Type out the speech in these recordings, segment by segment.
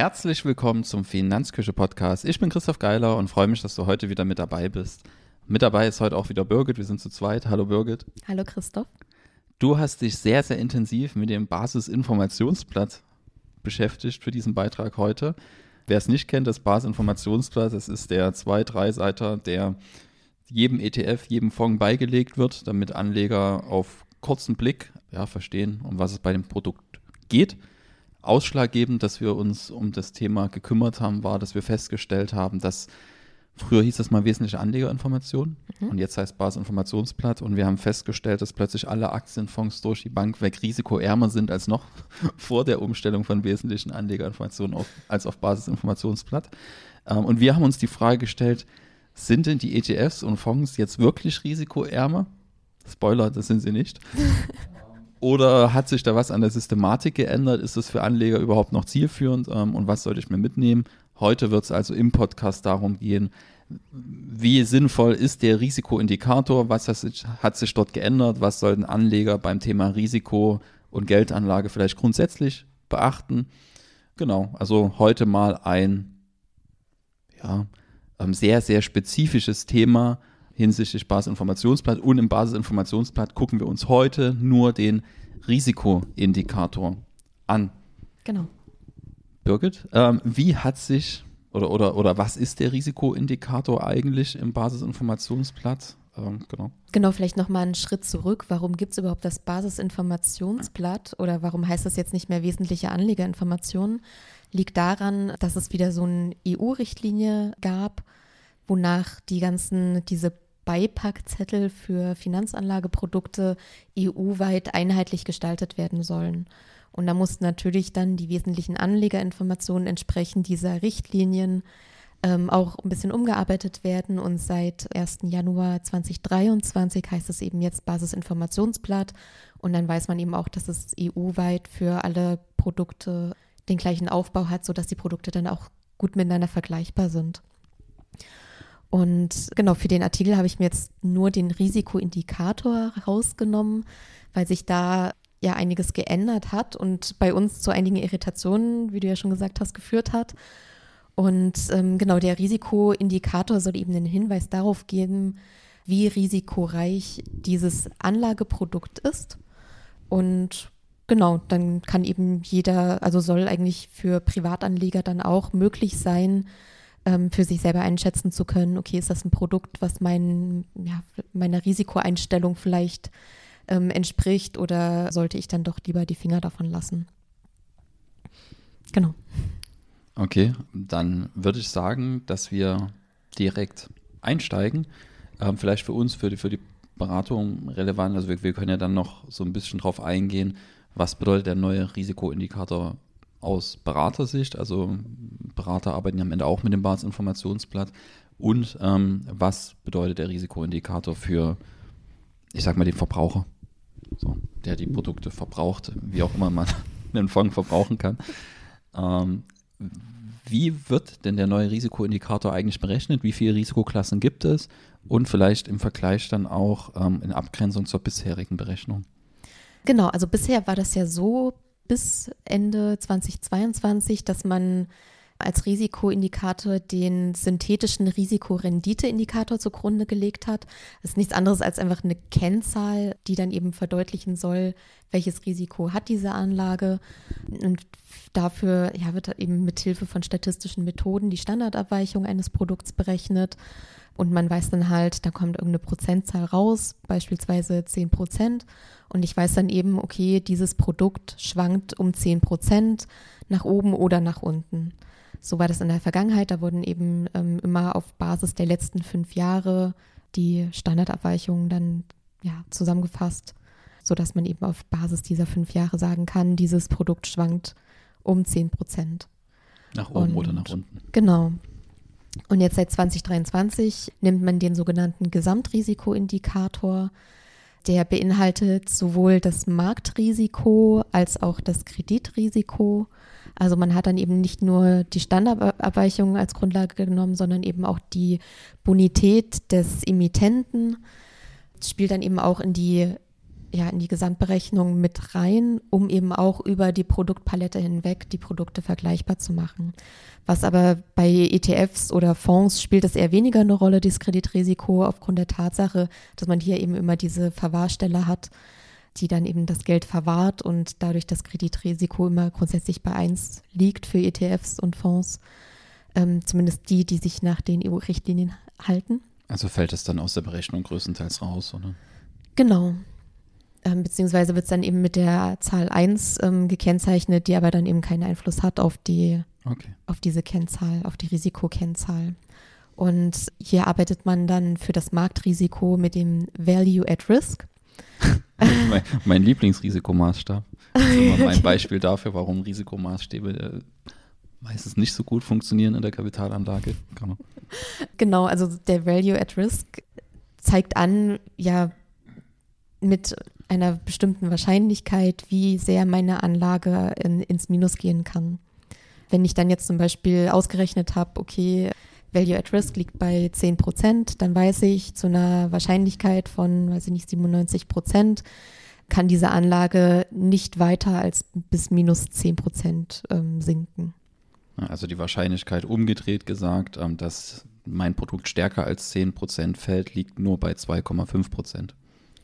Herzlich willkommen zum Finanzküche Podcast. Ich bin Christoph Geiler und freue mich, dass du heute wieder mit dabei bist. Mit dabei ist heute auch wieder Birgit. Wir sind zu zweit. Hallo Birgit. Hallo Christoph. Du hast dich sehr, sehr intensiv mit dem Basisinformationsblatt beschäftigt für diesen Beitrag heute. Wer es nicht kennt, das Basisinformationsblatt, das ist der zwei, drei Seiter, der jedem ETF, jedem Fonds beigelegt wird, damit Anleger auf kurzen Blick ja, verstehen, um was es bei dem Produkt geht ausschlaggebend, dass wir uns um das Thema gekümmert haben, war, dass wir festgestellt haben, dass früher hieß das mal wesentliche Anlegerinformation mhm. und jetzt heißt Basisinformationsblatt und wir haben festgestellt, dass plötzlich alle Aktienfonds durch die Bank weg risikoärmer sind als noch vor der Umstellung von wesentlichen Anlegerinformationen auf, als auf Basisinformationsblatt. Ähm, und wir haben uns die Frage gestellt, sind denn die ETFs und Fonds jetzt wirklich risikoärmer? Spoiler, das sind sie nicht. Oder hat sich da was an der Systematik geändert? Ist das für Anleger überhaupt noch zielführend? Ähm, und was sollte ich mir mitnehmen? Heute wird es also im Podcast darum gehen, wie sinnvoll ist der Risikoindikator? Was hat sich, dort geändert? Was sollten Anleger beim Thema Risiko und Geldanlage vielleicht grundsätzlich beachten? Genau, also heute mal ein ja, ähm, sehr, sehr spezifisches Thema, hinsichtlich Basisinformationsblatt. Und im Basisinformationsblatt gucken wir uns heute nur den Risikoindikator an. Genau. Birgit, ähm, wie hat sich oder, oder, oder was ist der Risikoindikator eigentlich im Basisinformationsblatt? Ähm, genau. Genau, vielleicht nochmal einen Schritt zurück. Warum gibt es überhaupt das Basisinformationsblatt oder warum heißt das jetzt nicht mehr wesentliche Anlegerinformationen? Liegt daran, dass es wieder so eine EU-Richtlinie gab, wonach die ganzen, diese Beipackzettel für Finanzanlageprodukte EU-weit einheitlich gestaltet werden sollen. Und da mussten natürlich dann die wesentlichen Anlegerinformationen entsprechend dieser Richtlinien ähm, auch ein bisschen umgearbeitet werden. Und seit 1. Januar 2023 heißt es eben jetzt Basisinformationsblatt. Und dann weiß man eben auch, dass es EU-weit für alle Produkte den gleichen Aufbau hat, sodass die Produkte dann auch gut miteinander vergleichbar sind. Und genau, für den Artikel habe ich mir jetzt nur den Risikoindikator rausgenommen, weil sich da ja einiges geändert hat und bei uns zu einigen Irritationen, wie du ja schon gesagt hast, geführt hat. Und ähm, genau, der Risikoindikator soll eben einen Hinweis darauf geben, wie risikoreich dieses Anlageprodukt ist. Und genau, dann kann eben jeder, also soll eigentlich für Privatanleger dann auch möglich sein, ähm, für sich selber einschätzen zu können, okay, ist das ein Produkt, was mein, ja, meiner Risikoeinstellung vielleicht ähm, entspricht oder sollte ich dann doch lieber die Finger davon lassen? Genau. Okay, dann würde ich sagen, dass wir direkt einsteigen. Ähm, vielleicht für uns, für die, für die Beratung relevant. Also wir, wir können ja dann noch so ein bisschen drauf eingehen, was bedeutet der neue Risikoindikator aus Beratersicht, also Berater arbeiten ja am Ende auch mit dem Basisinformationsblatt. Und ähm, was bedeutet der Risikoindikator für, ich sag mal, den Verbraucher, so, der die Produkte verbraucht, wie auch immer man einen Fonds verbrauchen kann. Ähm, wie wird denn der neue Risikoindikator eigentlich berechnet? Wie viele Risikoklassen gibt es? Und vielleicht im Vergleich dann auch ähm, in Abgrenzung zur bisherigen Berechnung. Genau, also bisher war das ja so, bis Ende 2022, dass man als Risikoindikator den synthetischen Risikorenditeindikator zugrunde gelegt hat. Das ist nichts anderes als einfach eine Kennzahl, die dann eben verdeutlichen soll, welches Risiko hat diese Anlage. Und dafür ja, wird eben mit Hilfe von statistischen Methoden die Standardabweichung eines Produkts berechnet. Und man weiß dann halt, da kommt irgendeine Prozentzahl raus, beispielsweise 10 Prozent. Und ich weiß dann eben, okay, dieses Produkt schwankt um 10 Prozent nach oben oder nach unten. So war das in der Vergangenheit. Da wurden eben ähm, immer auf Basis der letzten fünf Jahre die Standardabweichungen dann ja, zusammengefasst, sodass man eben auf Basis dieser fünf Jahre sagen kann, dieses Produkt schwankt um 10 Prozent. Nach oben Und, oder nach unten. Genau. Und jetzt seit 2023 nimmt man den sogenannten Gesamtrisikoindikator. Der beinhaltet sowohl das Marktrisiko als auch das Kreditrisiko. Also man hat dann eben nicht nur die Standardabweichungen als Grundlage genommen, sondern eben auch die Bonität des Emittenten. Das spielt dann eben auch in die ja in die Gesamtberechnung mit rein, um eben auch über die Produktpalette hinweg die Produkte vergleichbar zu machen. Was aber bei ETFs oder Fonds spielt es eher weniger eine Rolle, das Kreditrisiko, aufgrund der Tatsache, dass man hier eben immer diese Verwahrstelle hat, die dann eben das Geld verwahrt und dadurch das Kreditrisiko immer grundsätzlich bei 1 liegt für ETFs und Fonds. Ähm, zumindest die, die sich nach den EU-Richtlinien halten. Also fällt es dann aus der Berechnung größtenteils raus, oder? Genau. Ähm, beziehungsweise wird es dann eben mit der Zahl 1 ähm, gekennzeichnet, die aber dann eben keinen Einfluss hat auf die, okay. auf diese Kennzahl, auf die Risikokennzahl. Und hier arbeitet man dann für das Marktrisiko mit dem Value at Risk. mein, mein Lieblingsrisikomaßstab. Das ist immer mein Beispiel dafür, warum Risikomaßstäbe äh, meistens nicht so gut funktionieren in der Kapitalanlage. Genau. genau, also der Value at Risk zeigt an, ja, mit einer bestimmten Wahrscheinlichkeit, wie sehr meine Anlage in, ins Minus gehen kann. Wenn ich dann jetzt zum Beispiel ausgerechnet habe, okay, Value at Risk liegt bei 10 Prozent, dann weiß ich, zu einer Wahrscheinlichkeit von, weiß ich nicht, 97 Prozent kann diese Anlage nicht weiter als bis minus 10 Prozent ähm, sinken. Also die Wahrscheinlichkeit umgedreht gesagt, ähm, dass mein Produkt stärker als 10 Prozent fällt, liegt nur bei 2,5 Prozent.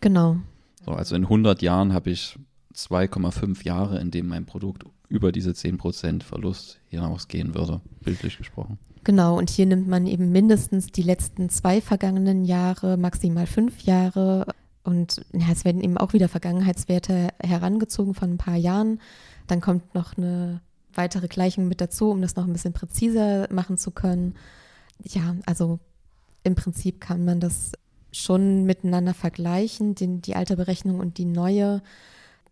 Genau. So, also in 100 Jahren habe ich 2,5 Jahre, in denen mein Produkt über diese 10 Prozent Verlust hinausgehen würde, bildlich gesprochen. Genau, und hier nimmt man eben mindestens die letzten zwei vergangenen Jahre, maximal fünf Jahre. Und ja, es werden eben auch wieder Vergangenheitswerte herangezogen von ein paar Jahren. Dann kommt noch eine weitere Gleichung mit dazu, um das noch ein bisschen präziser machen zu können. Ja, also im Prinzip kann man das schon miteinander vergleichen, den, die alte Berechnung und die neue.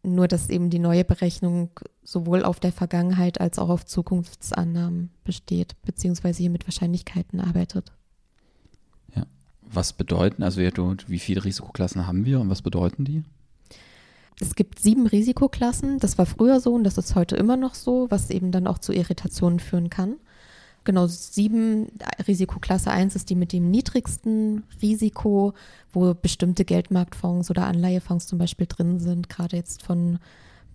Nur dass eben die neue Berechnung sowohl auf der Vergangenheit als auch auf Zukunftsannahmen besteht, beziehungsweise hier mit Wahrscheinlichkeiten arbeitet. Ja. Was bedeuten, also wie viele Risikoklassen haben wir und was bedeuten die? Es gibt sieben Risikoklassen. Das war früher so und das ist heute immer noch so, was eben dann auch zu Irritationen führen kann. Genau, sieben, Risikoklasse 1 ist die mit dem niedrigsten Risiko, wo bestimmte Geldmarktfonds oder Anleihefonds zum Beispiel drin sind, gerade jetzt von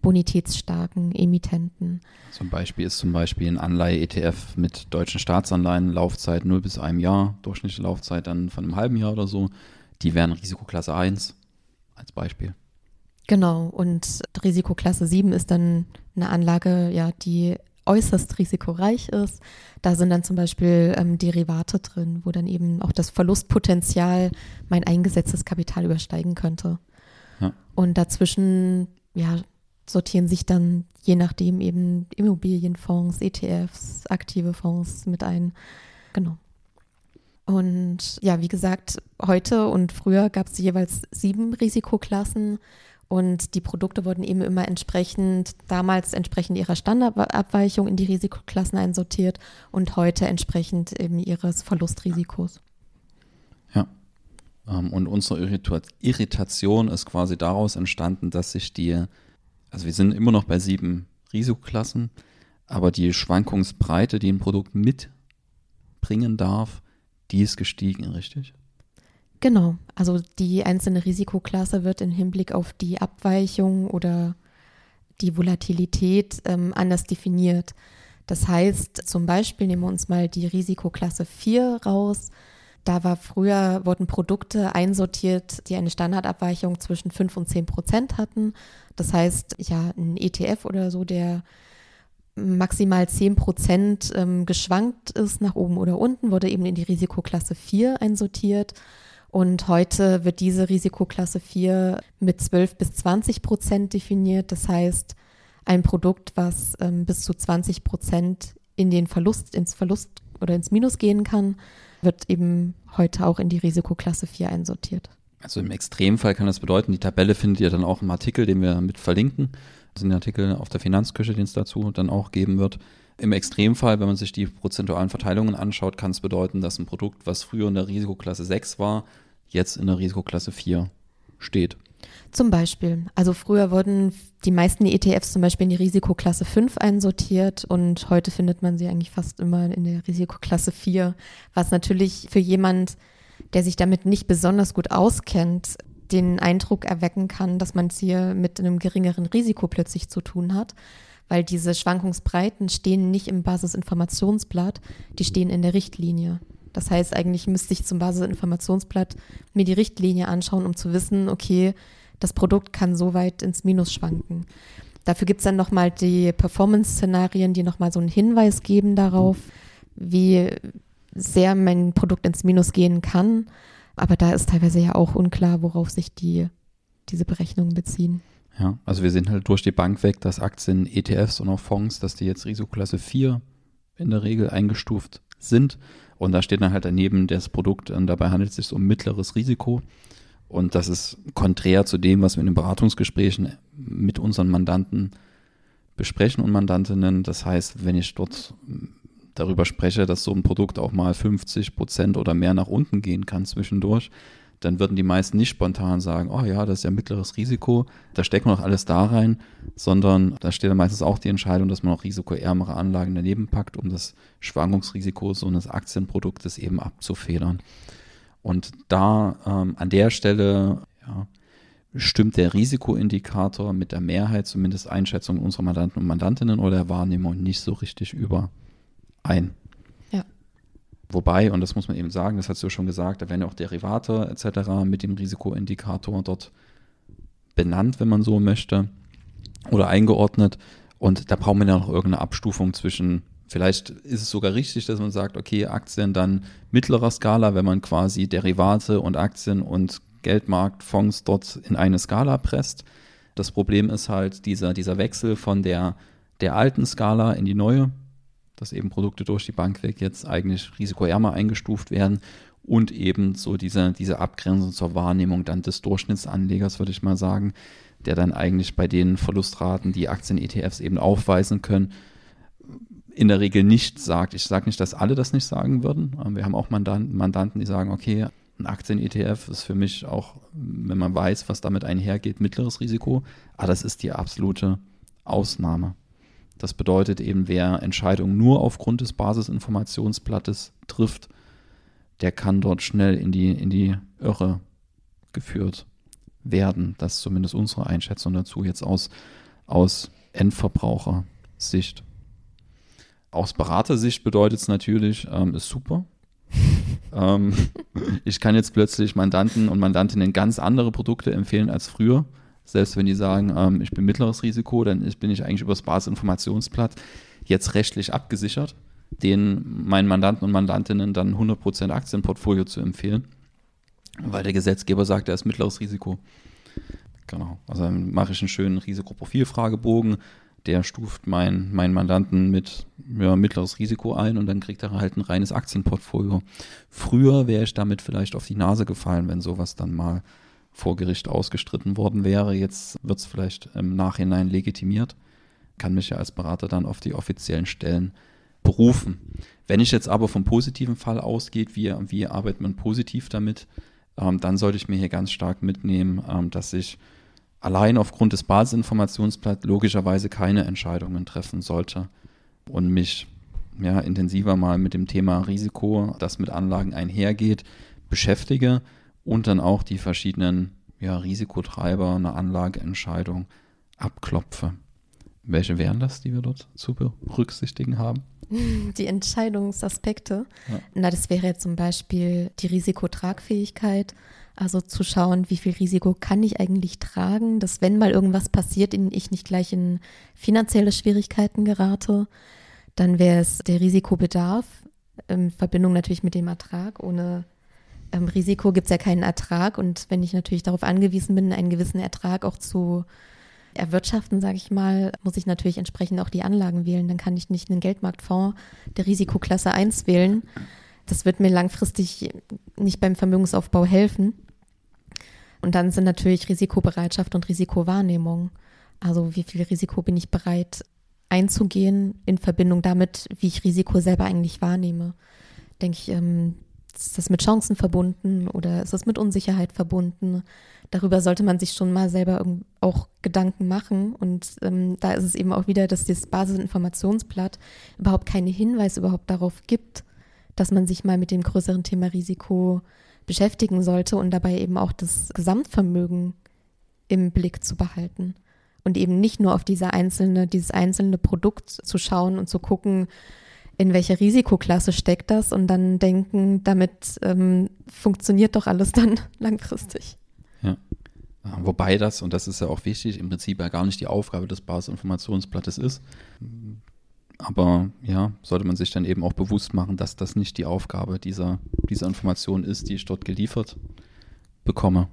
bonitätsstarken Emittenten. Zum Beispiel ist zum Beispiel ein Anleihe-ETF mit deutschen Staatsanleihen, Laufzeit 0 bis einem Jahr, durchschnittliche Laufzeit dann von einem halben Jahr oder so. Die wären Risikoklasse 1 als Beispiel. Genau, und Risikoklasse 7 ist dann eine Anlage, ja, die äußerst risikoreich ist. Da sind dann zum Beispiel ähm, Derivate drin, wo dann eben auch das Verlustpotenzial mein eingesetztes Kapital übersteigen könnte. Ja. Und dazwischen, ja, sortieren sich dann je nachdem eben Immobilienfonds, ETFs, aktive Fonds mit ein. Genau. Und ja, wie gesagt, heute und früher gab es jeweils sieben Risikoklassen. Und die Produkte wurden eben immer entsprechend, damals entsprechend ihrer Standardabweichung in die Risikoklassen einsortiert und heute entsprechend eben ihres Verlustrisikos. Ja. Ähm, und unsere Irritation ist quasi daraus entstanden, dass sich die, also wir sind immer noch bei sieben Risikoklassen, aber die Schwankungsbreite, die ein Produkt mitbringen darf, die ist gestiegen, richtig? Genau, also die einzelne Risikoklasse wird im Hinblick auf die Abweichung oder die Volatilität ähm, anders definiert. Das heißt, zum Beispiel nehmen wir uns mal die Risikoklasse 4 raus. Da war früher, wurden Produkte einsortiert, die eine Standardabweichung zwischen 5 und 10 Prozent hatten. Das heißt, ja, ein ETF oder so, der maximal 10 Prozent ähm, geschwankt ist nach oben oder unten, wurde eben in die Risikoklasse 4 einsortiert. Und heute wird diese Risikoklasse 4 mit 12 bis 20 Prozent definiert. Das heißt, ein Produkt, was ähm, bis zu 20 Prozent in den Verlust, ins Verlust oder ins Minus gehen kann, wird eben heute auch in die Risikoklasse 4 einsortiert. Also im Extremfall kann das bedeuten, die Tabelle findet ihr dann auch im Artikel, den wir mit verlinken. Das sind Artikel auf der Finanzküche, den es dazu dann auch geben wird. Im Extremfall, wenn man sich die prozentualen Verteilungen anschaut, kann es bedeuten, dass ein Produkt, was früher in der Risikoklasse 6 war, jetzt in der Risikoklasse 4 steht. Zum Beispiel. Also früher wurden die meisten ETFs zum Beispiel in die Risikoklasse 5 einsortiert und heute findet man sie eigentlich fast immer in der Risikoklasse 4, was natürlich für jemand, der sich damit nicht besonders gut auskennt, den Eindruck erwecken kann, dass man es hier mit einem geringeren Risiko plötzlich zu tun hat, weil diese Schwankungsbreiten stehen nicht im Basisinformationsblatt, die stehen in der Richtlinie. Das heißt, eigentlich müsste ich zum Basisinformationsblatt mir die Richtlinie anschauen, um zu wissen, okay, das Produkt kann so weit ins Minus schwanken. Dafür gibt es dann nochmal die Performance-Szenarien, die nochmal so einen Hinweis geben darauf, wie sehr mein Produkt ins Minus gehen kann. Aber da ist teilweise ja auch unklar, worauf sich die, diese Berechnungen beziehen. Ja, also wir sehen halt durch die Bank weg, dass Aktien, ETFs und auch Fonds, dass die jetzt Risikoklasse 4 in der Regel eingestuft sind. Und da steht dann halt daneben das Produkt, und dabei handelt es sich um mittleres Risiko. Und das ist konträr zu dem, was wir in den Beratungsgesprächen mit unseren Mandanten besprechen und Mandantinnen. Das heißt, wenn ich dort darüber spreche, dass so ein Produkt auch mal 50 Prozent oder mehr nach unten gehen kann zwischendurch, dann würden die meisten nicht spontan sagen, oh ja, das ist ja mittleres Risiko, da stecken wir noch alles da rein, sondern da steht dann meistens auch die Entscheidung, dass man auch risikoärmere Anlagen daneben packt, um das Schwankungsrisiko so eines Aktienproduktes eben abzufedern. Und da ähm, an der Stelle ja, stimmt der Risikoindikator mit der Mehrheit, zumindest Einschätzung unserer Mandanten und Mandantinnen oder der Wahrnehmung nicht so richtig überein. Ja. Wobei, und das muss man eben sagen, das hast du schon gesagt, da werden ja auch Derivate etc. mit dem Risikoindikator dort benannt, wenn man so möchte, oder eingeordnet. Und da brauchen wir ja noch irgendeine Abstufung zwischen Vielleicht ist es sogar richtig, dass man sagt, okay, Aktien dann mittlerer Skala, wenn man quasi Derivate und Aktien und Geldmarktfonds dort in eine Skala presst. Das Problem ist halt dieser, dieser Wechsel von der, der alten Skala in die neue, dass eben Produkte durch die Bank weg jetzt eigentlich risikoärmer eingestuft werden und eben so diese, diese Abgrenzung zur Wahrnehmung dann des Durchschnittsanlegers, würde ich mal sagen, der dann eigentlich bei den Verlustraten, die Aktien-ETFs eben aufweisen können, in der Regel nicht sagt. Ich sage nicht, dass alle das nicht sagen würden. Wir haben auch Mandanten, die sagen, okay, ein Aktien-ETF ist für mich auch, wenn man weiß, was damit einhergeht, mittleres Risiko. Aber das ist die absolute Ausnahme. Das bedeutet eben, wer Entscheidungen nur aufgrund des Basisinformationsblattes trifft, der kann dort schnell in die, in die Irre geführt werden. Das ist zumindest unsere Einschätzung dazu jetzt aus, aus Endverbrauchersicht. Aus Beratersicht bedeutet es natürlich, ähm, ist super. ähm, ich kann jetzt plötzlich Mandanten und Mandantinnen ganz andere Produkte empfehlen als früher. Selbst wenn die sagen, ähm, ich bin mittleres Risiko, dann bin ich eigentlich über das Basisinformationsblatt jetzt rechtlich abgesichert, den meinen Mandanten und Mandantinnen dann 100% Aktienportfolio zu empfehlen, weil der Gesetzgeber sagt, er ist mittleres Risiko. Genau. Also dann mache ich einen schönen Risikoprofilfragebogen, der stuft meinen mein Mandanten mit ja, mittleres Risiko ein und dann kriegt er halt ein reines Aktienportfolio. Früher wäre ich damit vielleicht auf die Nase gefallen, wenn sowas dann mal vor Gericht ausgestritten worden wäre. Jetzt wird es vielleicht im Nachhinein legitimiert, kann mich ja als Berater dann auf die offiziellen Stellen berufen. Wenn ich jetzt aber vom positiven Fall ausgeht, wie, wie arbeitet man positiv damit, ähm, dann sollte ich mir hier ganz stark mitnehmen, ähm, dass ich allein aufgrund des Basisinformationsblatts logischerweise keine Entscheidungen treffen sollte und mich ja, intensiver mal mit dem Thema Risiko, das mit Anlagen einhergeht, beschäftige und dann auch die verschiedenen ja, Risikotreiber einer Anlageentscheidung abklopfe. Welche wären das, die wir dort zu berücksichtigen haben? Die Entscheidungsaspekte. Ja. Na, das wäre zum Beispiel die Risikotragfähigkeit, also zu schauen, wie viel Risiko kann ich eigentlich tragen, dass wenn mal irgendwas passiert, ich nicht gleich in finanzielle Schwierigkeiten gerate. Dann wäre es der Risikobedarf in Verbindung natürlich mit dem Ertrag. Ohne ähm, Risiko gibt es ja keinen Ertrag. Und wenn ich natürlich darauf angewiesen bin, einen gewissen Ertrag auch zu erwirtschaften, sage ich mal, muss ich natürlich entsprechend auch die Anlagen wählen. Dann kann ich nicht einen Geldmarktfonds der Risikoklasse 1 wählen. Das wird mir langfristig nicht beim Vermögensaufbau helfen. Und dann sind natürlich Risikobereitschaft und Risikowahrnehmung. Also wie viel Risiko bin ich bereit einzugehen in Verbindung damit, wie ich Risiko selber eigentlich wahrnehme. Denke ich, ähm, ist das mit Chancen verbunden oder ist das mit Unsicherheit verbunden? Darüber sollte man sich schon mal selber auch Gedanken machen. Und ähm, da ist es eben auch wieder, dass das Basisinformationsblatt überhaupt keine Hinweise überhaupt darauf gibt, dass man sich mal mit dem größeren Thema Risiko beschäftigen sollte und dabei eben auch das Gesamtvermögen im Blick zu behalten und eben nicht nur auf diese einzelne, dieses einzelne Produkt zu schauen und zu gucken, in welcher Risikoklasse steckt das und dann denken, damit ähm, funktioniert doch alles dann langfristig. Ja. Wobei das, und das ist ja auch wichtig, im Prinzip ja gar nicht die Aufgabe des Basisinformationsblattes ist. Aber ja, sollte man sich dann eben auch bewusst machen, dass das nicht die Aufgabe dieser, dieser Information ist, die ich dort geliefert bekomme.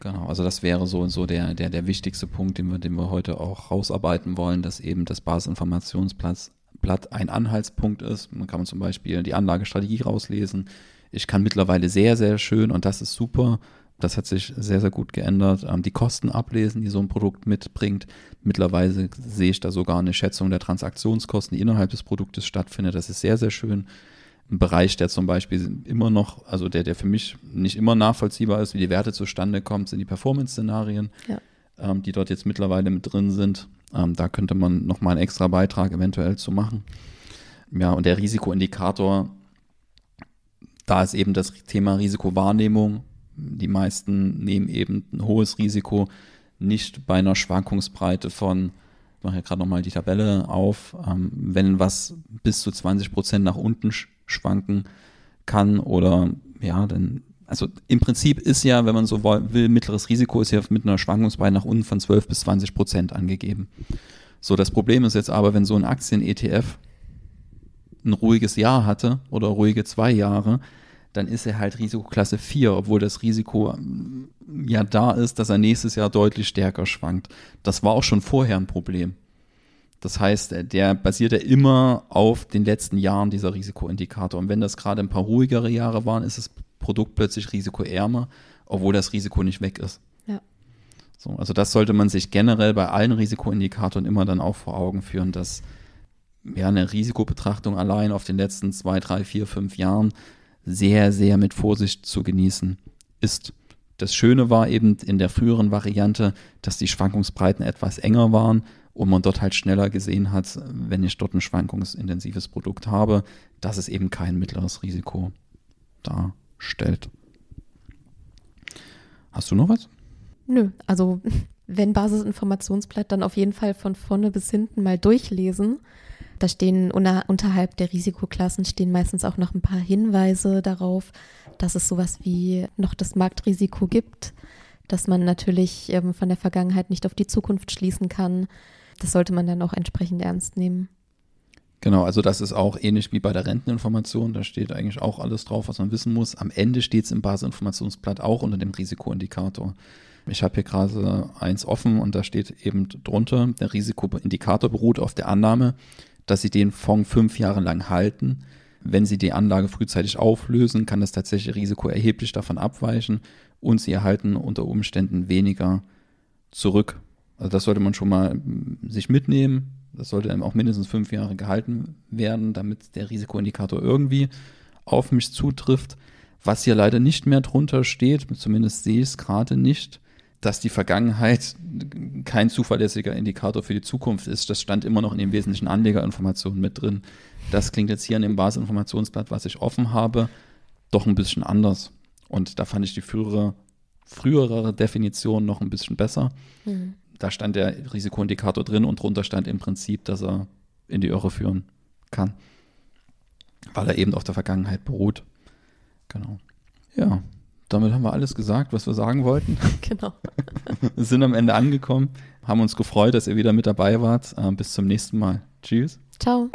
Genau, also das wäre so so der, der, der wichtigste Punkt, den wir, den wir heute auch rausarbeiten wollen, dass eben das Basisinformationsblatt ein Anhaltspunkt ist. Man kann zum Beispiel die Anlagestrategie rauslesen. Ich kann mittlerweile sehr, sehr schön, und das ist super, das hat sich sehr, sehr gut geändert, ähm, die Kosten ablesen, die so ein Produkt mitbringt. Mittlerweile sehe ich da sogar eine Schätzung der Transaktionskosten, die innerhalb des Produktes stattfindet. Das ist sehr, sehr schön ein Bereich, der zum Beispiel immer noch, also der, der für mich nicht immer nachvollziehbar ist, wie die Werte zustande kommen, sind die Performance-Szenarien, ja. ähm, die dort jetzt mittlerweile mit drin sind. Ähm, da könnte man nochmal einen extra Beitrag eventuell zu machen. Ja, und der Risikoindikator, da ist eben das Thema Risikowahrnehmung. Die meisten nehmen eben ein hohes Risiko nicht bei einer Schwankungsbreite von ich mache ja gerade nochmal die Tabelle auf, ähm, wenn was bis zu 20 Prozent nach unten schwanken kann oder ja, dann, also im Prinzip ist ja, wenn man so will, mittleres Risiko ist ja mit einer Schwankungsbreite nach unten von 12 bis 20 Prozent angegeben. So, das Problem ist jetzt aber, wenn so ein Aktien-ETF ein ruhiges Jahr hatte oder ruhige zwei Jahre, dann ist er halt Risikoklasse 4, obwohl das Risiko ähm, ja da ist, dass er nächstes Jahr deutlich stärker schwankt. Das war auch schon vorher ein Problem. Das heißt, der basiert ja immer auf den letzten Jahren dieser Risikoindikator. Und wenn das gerade ein paar ruhigere Jahre waren, ist das Produkt plötzlich risikoärmer, obwohl das Risiko nicht weg ist. Ja. So, also das sollte man sich generell bei allen Risikoindikatoren immer dann auch vor Augen führen, dass ja eine Risikobetrachtung allein auf den letzten zwei, drei, vier, fünf Jahren sehr, sehr mit Vorsicht zu genießen ist. Das Schöne war eben in der früheren Variante, dass die Schwankungsbreiten etwas enger waren und man dort halt schneller gesehen hat, wenn ich dort ein schwankungsintensives Produkt habe, dass es eben kein mittleres Risiko darstellt. Hast du noch was? Nö, also wenn Basisinformationsblatt, dann auf jeden Fall von vorne bis hinten mal durchlesen. Da stehen unter, unterhalb der Risikoklassen stehen meistens auch noch ein paar Hinweise darauf, dass es sowas wie noch das Marktrisiko gibt, dass man natürlich ähm, von der Vergangenheit nicht auf die Zukunft schließen kann. Das sollte man dann auch entsprechend ernst nehmen. Genau, also das ist auch ähnlich wie bei der Renteninformation. Da steht eigentlich auch alles drauf, was man wissen muss. Am Ende steht es im Basisinformationsblatt auch unter dem Risikoindikator. Ich habe hier gerade eins offen und da steht eben drunter, der Risikoindikator beruht auf der Annahme, dass Sie den Fonds fünf Jahre lang halten. Wenn Sie die Anlage frühzeitig auflösen, kann das tatsächliche Risiko erheblich davon abweichen und Sie erhalten unter Umständen weniger zurück. Also das sollte man schon mal hm, sich mitnehmen. Das sollte dann auch mindestens fünf Jahre gehalten werden, damit der Risikoindikator irgendwie auf mich zutrifft. Was hier leider nicht mehr drunter steht, zumindest sehe ich es gerade nicht, dass die Vergangenheit kein zuverlässiger Indikator für die Zukunft ist. Das stand immer noch in den wesentlichen Anlegerinformationen mit drin. Das klingt jetzt hier in dem Basisinformationsblatt, was ich offen habe, doch ein bisschen anders. Und da fand ich die frühere, frühere Definition noch ein bisschen besser. Mhm. Da stand der Risikoindikator drin und drunter stand im Prinzip, dass er in die Irre führen kann. Weil er eben auf der Vergangenheit beruht. Genau. Ja, damit haben wir alles gesagt, was wir sagen wollten. Genau. wir sind am Ende angekommen, haben uns gefreut, dass ihr wieder mit dabei wart. Äh, bis zum nächsten Mal. Tschüss. Ciao.